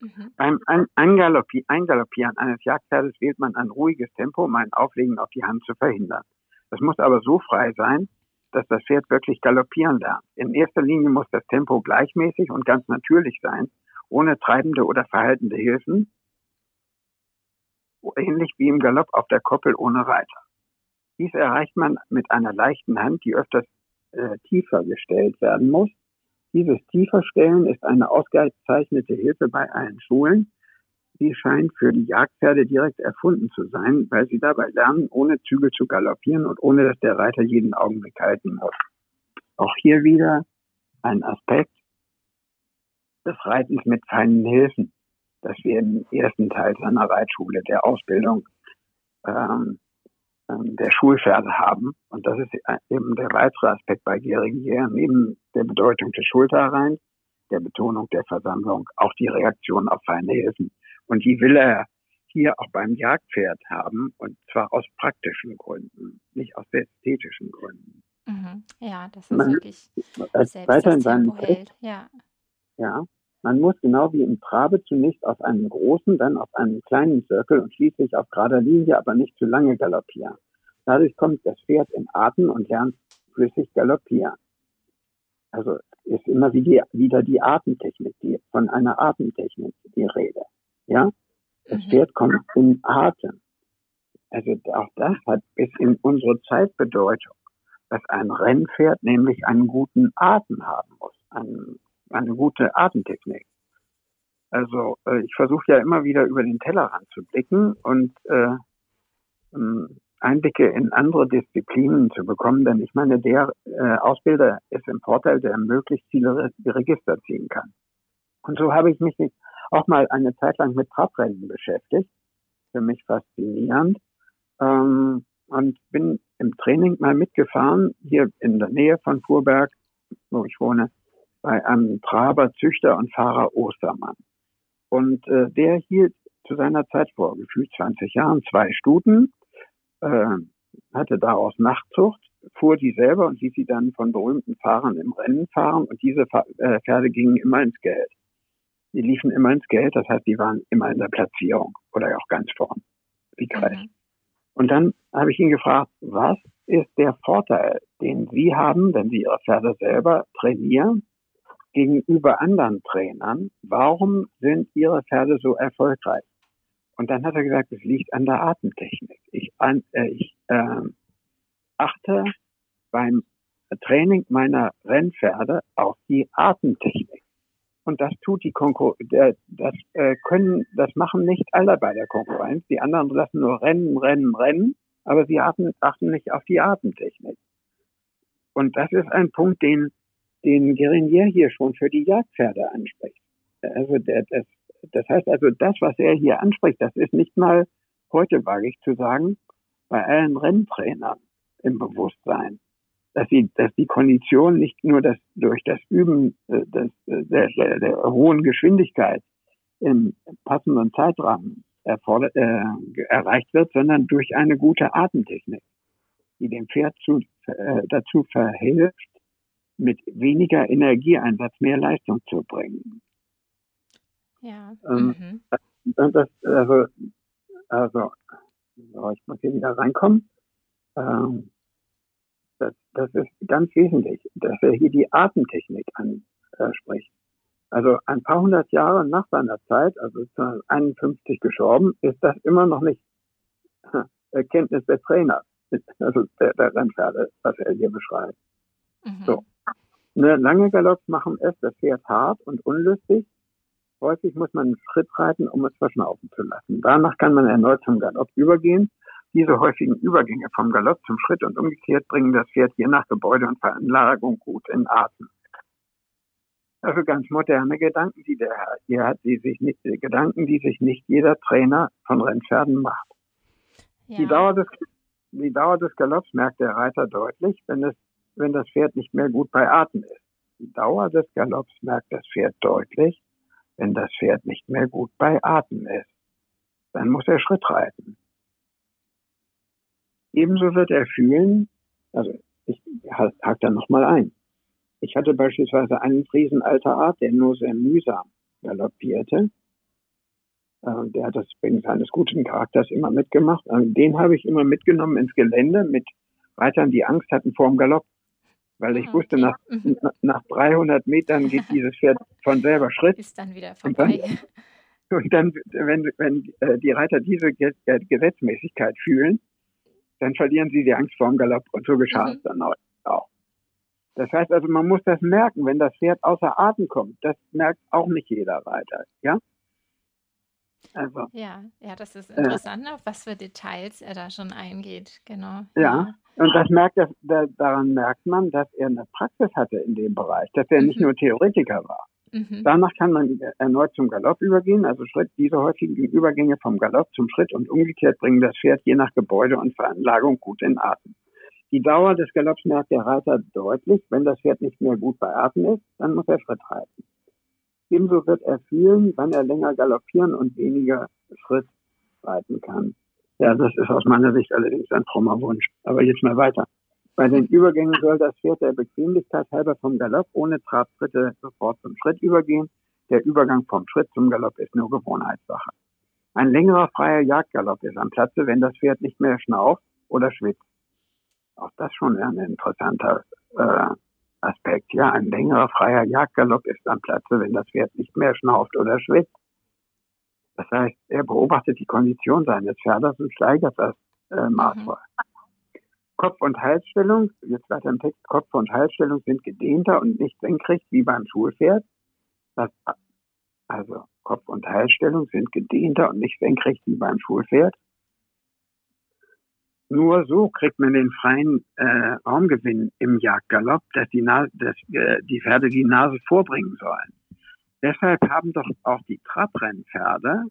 Mhm. Beim Ein- Eingaloppi- Eingaloppieren eines Jagdpferdes wählt man ein ruhiges Tempo, um ein Auflegen auf die Hand zu verhindern. Das muss aber so frei sein, dass das Pferd wirklich galoppieren lernt. In erster Linie muss das Tempo gleichmäßig und ganz natürlich sein, ohne treibende oder verhaltende Hilfen, ähnlich wie im Galopp auf der Koppel ohne Reiter. Dies erreicht man mit einer leichten Hand, die öfters äh, tiefer gestellt werden muss. Dieses Tieferstellen ist eine ausgezeichnete Hilfe bei allen Schulen. Sie scheint für die Jagdpferde direkt erfunden zu sein, weil sie dabei lernen, ohne Zügel zu galoppieren und ohne dass der Reiter jeden Augenblick halten muss. Auch hier wieder ein Aspekt des Reitens mit feinen Hilfen, das wir im ersten Teil seiner Reitschule der Ausbildung ähm, ähm, der Schulpferde haben. Und das ist eben der weitere Aspekt bei Geringer, neben der Bedeutung des Schulterreins, der Betonung der Versammlung, auch die Reaktion auf feine Hilfen. Und die will er hier auch beim Jagdpferd haben und zwar aus praktischen Gründen, nicht aus ästhetischen Gründen. Mhm. Ja, das ist man, wirklich weiter in seinem Text, ja. ja, man muss genau wie im Trabe zunächst auf einen großen, dann auf einen kleinen Zirkel und schließlich auf gerader Linie, aber nicht zu lange galoppieren. Dadurch kommt das Pferd in Atem und lernt flüssig galoppieren. Also ist immer wieder die Atemtechnik, die, von einer Atemtechnik die Rede. Ja? Das mhm. Pferd kommt in Atem. Also auch das hat bis in unsere Zeit Bedeutung, dass ein Rennpferd nämlich einen guten Atem haben muss, einen, eine gute Atemtechnik. Also äh, ich versuche ja immer wieder über den Tellerrand zu blicken und äh, ähm, Einblicke in andere Disziplinen zu bekommen, denn ich meine, der äh, Ausbilder ist im Vorteil, der möglichst viele Register ziehen kann. Und so habe ich mich auch mal eine Zeit lang mit Trabrennen beschäftigt, für mich faszinierend, ähm, und bin im Training mal mitgefahren, hier in der Nähe von Fuhrberg, wo ich wohne, bei einem Traber, Züchter und Fahrer Ostermann. Und äh, der hielt zu seiner Zeit vor gefühlt 20 Jahren zwei Stuten äh, hatte daraus Nachtzucht, fuhr die selber und ließ sie dann von berühmten Fahrern im Rennen fahren und diese äh, Pferde gingen immer ins Geld. Die liefen immer ins Geld, das heißt, die waren immer in der Platzierung oder auch ganz vorn, wie Kreis. Mhm. Und dann habe ich ihn gefragt, was ist der Vorteil, den Sie haben, wenn Sie Ihre Pferde selber trainieren, gegenüber anderen Trainern? Warum sind Ihre Pferde so erfolgreich? Und dann hat er gesagt, es liegt an der Atemtechnik. Ich, äh, ich äh, achte beim Training meiner Rennpferde auf die Atemtechnik. Und das tut die Konkurrenz, das äh, können, das machen nicht alle bei der Konkurrenz. Die anderen lassen nur rennen, rennen, rennen, aber sie achten, achten nicht auf die Atemtechnik. Und das ist ein Punkt, den, den Gerinier hier schon für die Jagdpferde anspricht. Also der, das das heißt also, das, was er hier anspricht, das ist nicht mal heute, wage ich zu sagen, bei allen Renntrainern im Bewusstsein, dass sie, dass die Kondition nicht nur das, durch das Üben äh, des, äh, der, der, der hohen Geschwindigkeit im passenden Zeitrahmen erfordert, äh, erreicht wird, sondern durch eine gute Atemtechnik, die dem Pferd zu, äh, dazu verhilft, mit weniger Energieeinsatz mehr Leistung zu bringen. Ja. Ähm, mhm. das, also, also, so, ich muss hier wieder reinkommen. Ähm, das, das ist ganz wesentlich, dass er hier die Atemtechnik anspricht. Also ein paar hundert Jahre nach seiner Zeit, also 1951 gestorben, ist das immer noch nicht [LAUGHS] Erkenntnis der Trainer, [LAUGHS] also der, der Rennpferde, was er hier beschreibt. Mhm. So. Ne, lange Galopps machen es das Pferd hart und unlustig Häufig muss man einen Schritt reiten, um es verschnaufen zu lassen. Danach kann man erneut zum Galopp übergehen. Diese häufigen Übergänge vom Galopp zum Schritt und umgekehrt bringen das Pferd je nach Gebäude und Veranlagung gut in Atem. Also ganz moderne Gedanken, die der Herr hier hat, die sich nicht, die Gedanken, die sich nicht jeder Trainer von Rennpferden macht. Ja. Die, Dauer des, die Dauer des Galopps merkt der Reiter deutlich, wenn, es, wenn das Pferd nicht mehr gut bei Atem ist. Die Dauer des Galopps merkt das Pferd deutlich, wenn das Pferd nicht mehr gut bei Atem ist. Dann muss er Schritt reiten. Ebenso wird er fühlen, also ich hake da nochmal ein. Ich hatte beispielsweise einen Friesen alter Art, der nur sehr mühsam galoppierte. Äh, der hat das wegen seines guten Charakters immer mitgemacht. Den habe ich immer mitgenommen ins Gelände mit Reitern, die Angst hatten vor dem Galopp weil ich ah, wusste, nach, mhm. nach 300 Metern geht dieses Pferd von selber Schritt. Ist dann wieder vorbei. Und dann, [LAUGHS] und dann wenn, wenn äh, die Reiter diese Gesetzmäßigkeit fühlen, dann verlieren sie die Angst vor dem Galopp und so geschah mhm. es dann auch. Das heißt also, man muss das merken, wenn das Pferd außer Atem kommt. Das merkt auch nicht jeder Reiter, ja? Also, ja, ja, das ist interessant, äh, auf was für Details er da schon eingeht, genau. Ja, und das merkt er, da, daran merkt man, dass er eine Praxis hatte in dem Bereich, dass er mhm. nicht nur Theoretiker war. Mhm. Danach kann man erneut zum Galopp übergehen, also Schritt, diese häufigen Übergänge vom Galopp zum Schritt und umgekehrt bringen das Pferd je nach Gebäude und Veranlagung gut in Atem. Die Dauer des Galopps merkt der Reiter deutlich. Wenn das Pferd nicht mehr gut bei Atem ist, dann muss er Schritt reiten. Ebenso wird er fühlen, wann er länger galoppieren und weniger Schritt reiten kann. Ja, das ist aus meiner Sicht allerdings ein frommer Wunsch. Aber jetzt mal weiter. Bei den Übergängen soll das Pferd der Bequemlichkeit halber vom Galopp ohne Trabtritte sofort zum Schritt übergehen. Der Übergang vom Schritt zum Galopp ist nur Gewohnheitssache. Ein längerer freier Jagdgalopp ist am Platze, wenn das Pferd nicht mehr schnauft oder schwitzt. Auch das schon ein interessanter äh, Aspekt. Ja, ein längerer freier Jagdgalopp ist am Platze, wenn das Pferd nicht mehr schnauft oder schwitzt. Das heißt, er beobachtet die Kondition seines Pferdes und steigert das äh, maßvoll. Mhm. Kopf- und Halsstellung, jetzt weiter im Text, Kopf- und Halsstellung sind gedehnter und nicht senkrecht wie beim Schulpferd. Das, also Kopf- und Halsstellung sind gedehnter und nicht senkrecht wie beim Schulpferd. Nur so kriegt man den freien äh, Raumgewinn im Jagdgalopp, dass die, Nase, dass, äh, die Pferde die Nase vorbringen sollen. Deshalb haben doch auch die Trabrennpferde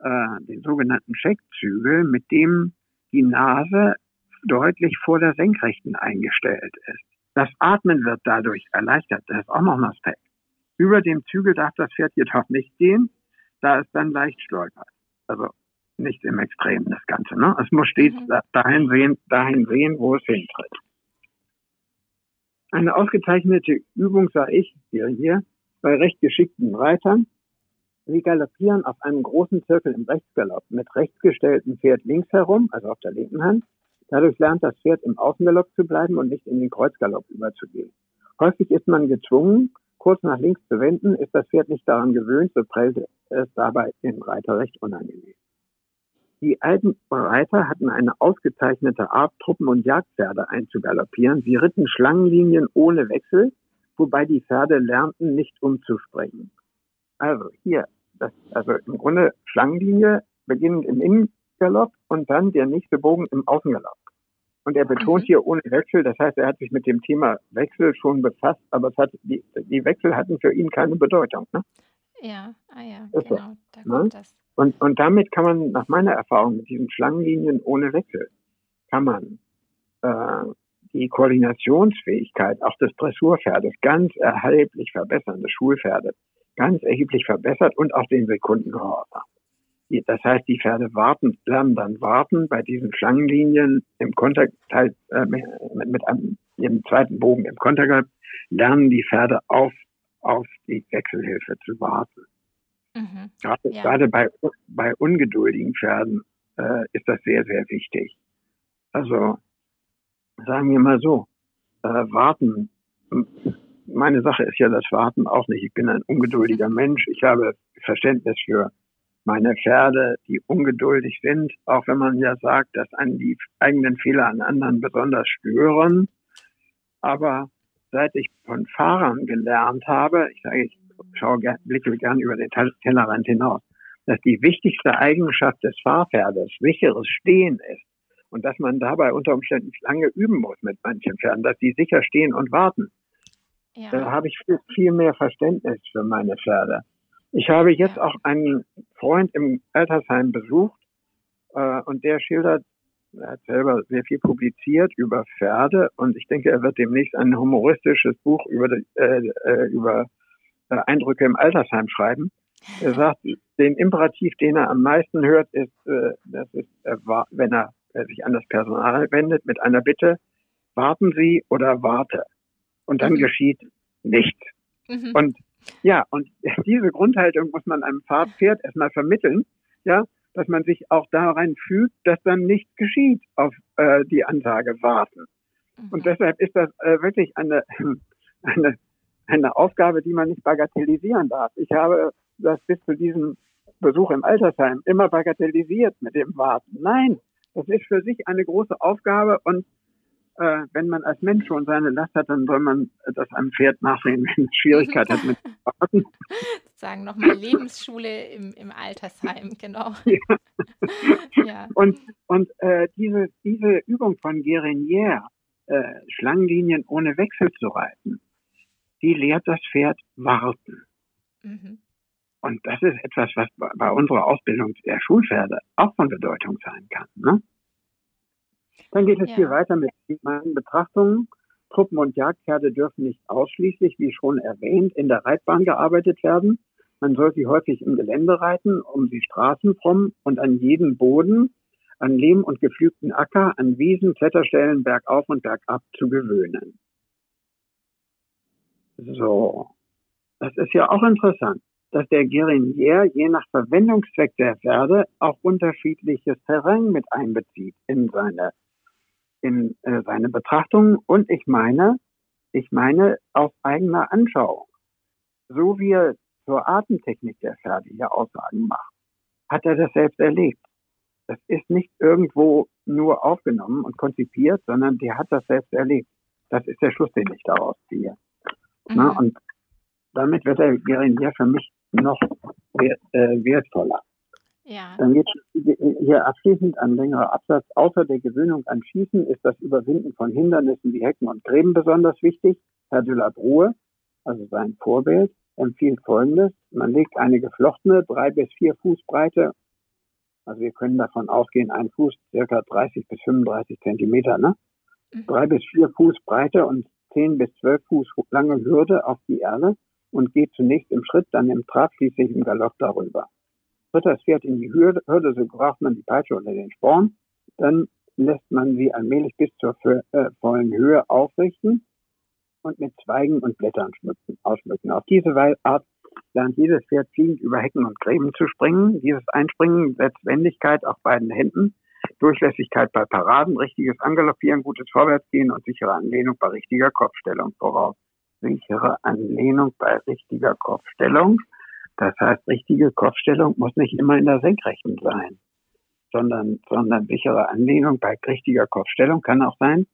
äh, den sogenannten Checkzügel, mit dem die Nase deutlich vor der Senkrechten eingestellt ist. Das Atmen wird dadurch erleichtert. Das ist auch noch ein Aspekt. Über dem Zügel darf das Pferd jedoch nicht gehen, da es dann leicht stolpert. Also nicht im Extrem das Ganze. Ne? Es muss stets mhm. dahin, sehen, dahin sehen, wo es hintritt. Eine ausgezeichnete Übung sah ich hier, hier bei recht geschickten Reitern. Sie galoppieren auf einem großen Zirkel im Rechtsgalopp mit rechts gestelltem Pferd links herum, also auf der linken Hand. Dadurch lernt das Pferd im Außengalopp zu bleiben und nicht in den Kreuzgalopp überzugehen. Häufig ist man gezwungen, kurz nach links zu wenden, ist das Pferd nicht daran gewöhnt, so prellt es dabei dem Reiter recht unangenehm. Die alten Reiter hatten eine ausgezeichnete Art, Truppen und Jagdpferde einzugaloppieren. Sie ritten Schlangenlinien ohne Wechsel, wobei die Pferde lernten, nicht umzuspringen. Also hier, das, also im Grunde Schlangenlinie beginnend im Innengalopp und dann der nächste Bogen im Außengalopp. Und er betont mhm. hier ohne Wechsel, das heißt, er hat sich mit dem Thema Wechsel schon befasst, aber es hat, die, die Wechsel hatten für ihn keine Bedeutung. Ne? Ja, ah ja, ist genau, so, da ne? kommt ne? das. Und, und damit kann man, nach meiner Erfahrung mit diesen Schlangenlinien ohne Wechsel, kann man äh, die Koordinationsfähigkeit auch des Dressurpferdes ganz erheblich verbessern, des Schulpferdes ganz erheblich verbessert und auch den Sekundengehorsam. Das heißt, die Pferde warten, lernen dann warten bei diesen Schlangenlinien im Konter, äh, mit, mit einem, dem zweiten Bogen im Kontergalopp, lernen die Pferde auf, auf die Wechselhilfe zu warten. Mhm. Gerade, ja. gerade bei, bei ungeduldigen Pferden äh, ist das sehr, sehr wichtig. Also sagen wir mal so, äh, warten. Meine Sache ist ja das Warten auch nicht. Ich bin ein ungeduldiger [LAUGHS] Mensch. Ich habe Verständnis für meine Pferde, die ungeduldig sind, auch wenn man ja sagt, dass an die eigenen Fehler an anderen besonders stören. Aber seit ich von Fahrern gelernt habe, ich sage, ich schaue, blicke gern über den Tellerrand hinaus, dass die wichtigste Eigenschaft des Fahrpferdes sicheres Stehen ist und dass man dabei unter Umständen lange üben muss mit manchen Pferden, dass die sicher stehen und warten. Ja. Da habe ich viel, viel mehr Verständnis für meine Pferde. Ich habe jetzt auch einen Freund im Altersheim besucht äh, und der schildert, er hat selber sehr viel publiziert über Pferde und ich denke, er wird demnächst ein humoristisches Buch über, äh, äh, über äh, Eindrücke im Altersheim schreiben. Er [LAUGHS] sagt, den Imperativ, den er am meisten hört, ist, äh, das ist, äh, wenn er sich an das Personal wendet mit einer Bitte, warten Sie oder warte. Und dann mhm. geschieht nichts. Mhm. Und ja, und [LAUGHS] diese Grundhaltung muss man einem Fahrpferd erstmal vermitteln, ja, dass man sich auch darein fügt, dass dann nichts geschieht auf äh, die Ansage warten. Mhm. Und deshalb ist das äh, wirklich eine, [LAUGHS] eine eine Aufgabe, die man nicht bagatellisieren darf. Ich habe das bis zu diesem Besuch im Altersheim immer bagatellisiert mit dem Warten. Nein, das ist für sich eine große Aufgabe und äh, wenn man als Mensch schon seine Last hat, dann soll man das einem Pferd nachsehen, wenn es Schwierigkeit hat mit [LAUGHS] Warten. Sozusagen nochmal Lebensschule im, im Altersheim, genau. [LAUGHS] Ja. [LAUGHS] ja. Und, und äh, diese, diese Übung von Guérinière, äh, Schlangenlinien ohne Wechsel zu reiten, die lehrt das Pferd warten. Mhm. Und das ist etwas, was bei unserer Ausbildung der Schulpferde auch von Bedeutung sein kann. Ne? Dann geht es ja. hier weiter mit meinen Betrachtungen. Truppen und Jagdpferde dürfen nicht ausschließlich, wie schon erwähnt, in der Reitbahn gearbeitet werden. Man soll sie häufig im Gelände reiten, um sie straßenfromm und an jeden Boden, an Lehm und geflügten Acker, an Wiesen, Kletterstellen bergauf und bergab zu gewöhnen. So, das ist ja auch interessant, dass der Gerinier je nach Verwendungszweck der Pferde auch unterschiedliches Terrain mit einbezieht in seine in äh, seine Betrachtungen und ich meine, ich meine aus eigener Anschauung. So wie er zur Atemtechnik der Pferde hier Aussagen macht, hat er das selbst erlebt. Das ist nicht irgendwo nur aufgenommen und konzipiert, sondern der hat das selbst erlebt. Das ist der Schluss, den ich daraus ziehe. Mhm. Na, und damit wird der Gerinier für mich noch wert, äh, wertvoller. Ja. Dann geht hier abschließend ein längerer Absatz. Außer der Gewöhnung an Schießen ist das Überwinden von Hindernissen wie Hecken und Gräben besonders wichtig. Herr de la Brue, also sein Vorbild, empfiehlt Folgendes. Man legt eine geflochtene, drei bis vier Fuß breite, also wir können davon ausgehen, ein Fuß circa 30 bis 35 Zentimeter, ne? Mhm. Drei bis vier Fuß breite und zehn bis zwölf Fuß lange Hürde auf die Erde und geht zunächst im Schritt, dann im Trab, schließlich im Galopp darüber tritt das Pferd in die Hürde, so braucht man die Peitsche oder den Sporn. Dann lässt man sie allmählich bis zur äh, vollen Höhe aufrichten und mit Zweigen und Blättern schmücken, ausschmücken. Auf diese Art lernt jedes Pferd fliegend über Hecken und Gräben zu springen. Dieses Einspringen setzt Wendigkeit auf beiden Händen, Durchlässigkeit bei Paraden, richtiges Angaloppieren, gutes Vorwärtsgehen und sichere Anlehnung bei richtiger Kopfstellung voraus. Sichere Anlehnung bei richtiger Kopfstellung. Das heißt, richtige Kopfstellung muss nicht immer in der Senkrechten sein, sondern, sondern sichere Anlehnung bei richtiger Kopfstellung kann auch sein,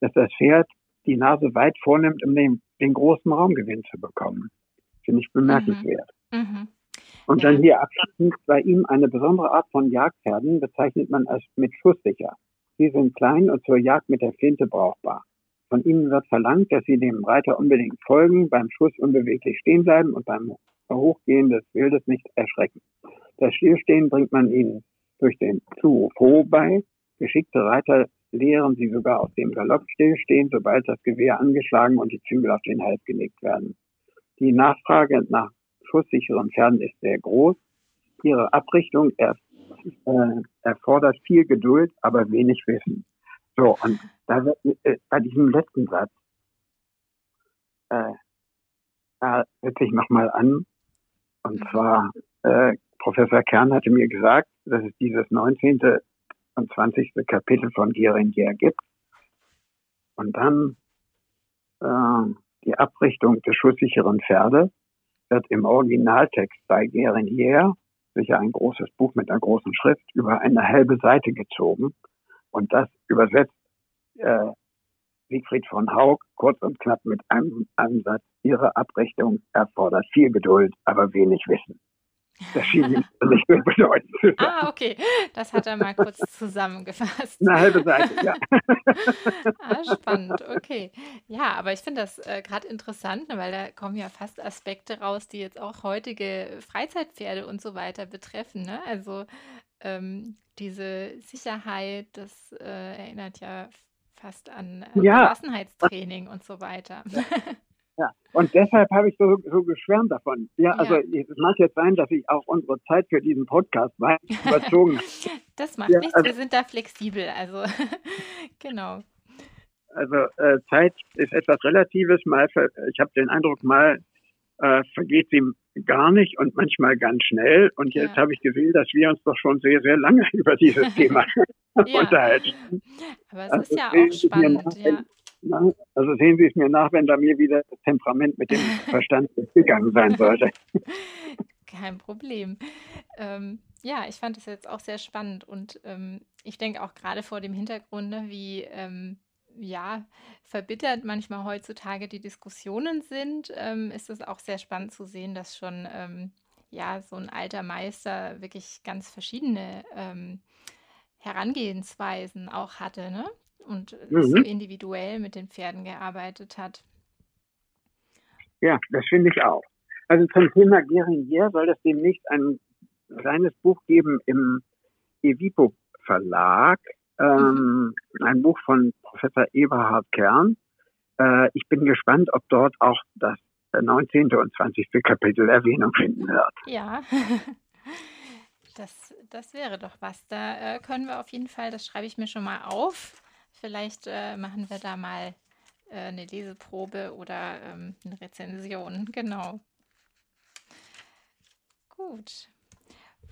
dass das Pferd die Nase weit vornimmt, um den, den großen Raumgewinn zu bekommen. Finde ich bemerkenswert. Mhm. Mhm. Und dann hier abschließend bei ihm eine besondere Art von Jagdpferden bezeichnet man als mit schusssicher. Sie sind klein und zur Jagd mit der Flinte brauchbar. Von ihnen wird verlangt, dass sie dem Reiter unbedingt folgen, beim Schuss unbeweglich stehen bleiben und beim Hochgehen des Wildes nicht erschrecken. Das Stillstehen bringt man ihnen durch den Zuruf Ho bei. Geschickte Reiter lehren sie sogar aus dem Galopp stillstehen, sobald das Gewehr angeschlagen und die Zügel auf den Hals gelegt werden. Die Nachfrage nach schusssicheren Pferden ist sehr groß. Ihre Abrichtung erst, äh, erfordert viel Geduld, aber wenig Wissen. So, und da wird, äh, bei diesem letzten Satz, äh, da setze ich nochmal an, und mhm. zwar, äh, Professor Kern hatte mir gesagt, dass es dieses 19. und 20. Kapitel von Geringer gibt. Und dann äh, die Abrichtung des schusssicheren Pferde wird im Originaltext bei Geringer, sicher ein großes Buch mit einer großen Schrift, über eine halbe Seite gezogen. Und das übersetzt äh, Siegfried von Haug kurz und knapp mit einem Ansatz. Ihre Abrichtung erfordert viel Geduld, aber wenig Wissen. Das schien [LAUGHS] nicht mehr bedeuten. Ah, okay. Das hat er mal kurz zusammengefasst. Eine halbe Seite, ja. [LAUGHS] ah, spannend, okay. Ja, aber ich finde das äh, gerade interessant, ne, weil da kommen ja fast Aspekte raus, die jetzt auch heutige Freizeitpferde und so weiter betreffen. Ne? Also ähm, diese Sicherheit, das äh, erinnert ja fast an äh, ja. Gelassenheitstraining und so weiter. [LAUGHS] Ja. ja. und deshalb habe ich so, so geschwärmt davon. Ja, also es mag jetzt sein, dass ich auch unsere Zeit für diesen Podcast weit [LAUGHS] überzogen habe. das macht ja, nichts, also, wir sind da flexibel, also [LAUGHS] genau. Also äh, Zeit ist etwas Relatives. Mal, ich habe den Eindruck, mal äh, vergeht sie gar nicht und manchmal ganz schnell. Und jetzt ja. habe ich gesehen, dass wir uns doch schon sehr, sehr lange [LAUGHS] über dieses Thema unterhalten. Aber es also ist ja auch spannend, ja. Wenn, also sehen Sie es mir nach, wenn da mir wieder das Temperament mit dem [LAUGHS] Verstand gegangen sein sollte. [LAUGHS] Kein Problem. Ähm, ja, ich fand das jetzt auch sehr spannend und ähm, ich denke auch gerade vor dem Hintergrund, ne, wie ähm, ja, verbittert manchmal heutzutage die Diskussionen sind, ähm, ist es auch sehr spannend zu sehen, dass schon ähm, ja so ein alter Meister wirklich ganz verschiedene ähm, Herangehensweisen auch hatte, ne? Und mhm. so individuell mit den Pferden gearbeitet hat. Ja, das finde ich auch. Also zum Thema Gerinier soll es demnächst ein kleines Buch geben im Evipo Verlag. Ähm, ein Buch von Professor Eberhard Kern. Äh, ich bin gespannt, ob dort auch das 19. und 20. Kapitel Erwähnung finden wird. Ja. [LAUGHS] Das, das wäre doch was. Da äh, können wir auf jeden Fall, das schreibe ich mir schon mal auf. Vielleicht äh, machen wir da mal äh, eine Leseprobe oder ähm, eine Rezension. Genau. Gut.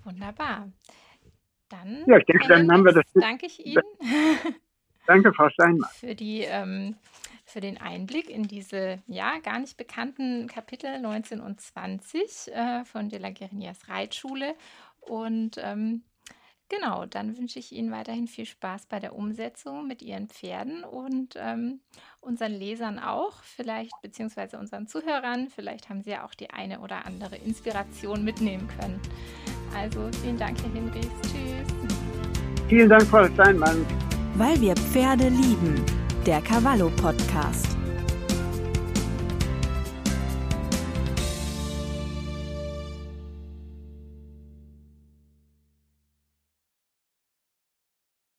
Wunderbar. Dann, ja, ich denke, dann haben wir das. Danke ich Ihnen. [LAUGHS] Danke, Frau Steinmann. Für, die, ähm, für den Einblick in diese ja gar nicht bekannten Kapitel 19 und 20 äh, von De la Guerinias Reitschule. Und ähm, genau, dann wünsche ich Ihnen weiterhin viel Spaß bei der Umsetzung mit Ihren Pferden und ähm, unseren Lesern auch, vielleicht beziehungsweise unseren Zuhörern. Vielleicht haben Sie ja auch die eine oder andere Inspiration mitnehmen können. Also vielen Dank, Herr Hinrichs. Tschüss. Vielen Dank, Frau Steinmann. Weil wir Pferde lieben. Der Cavallo Podcast.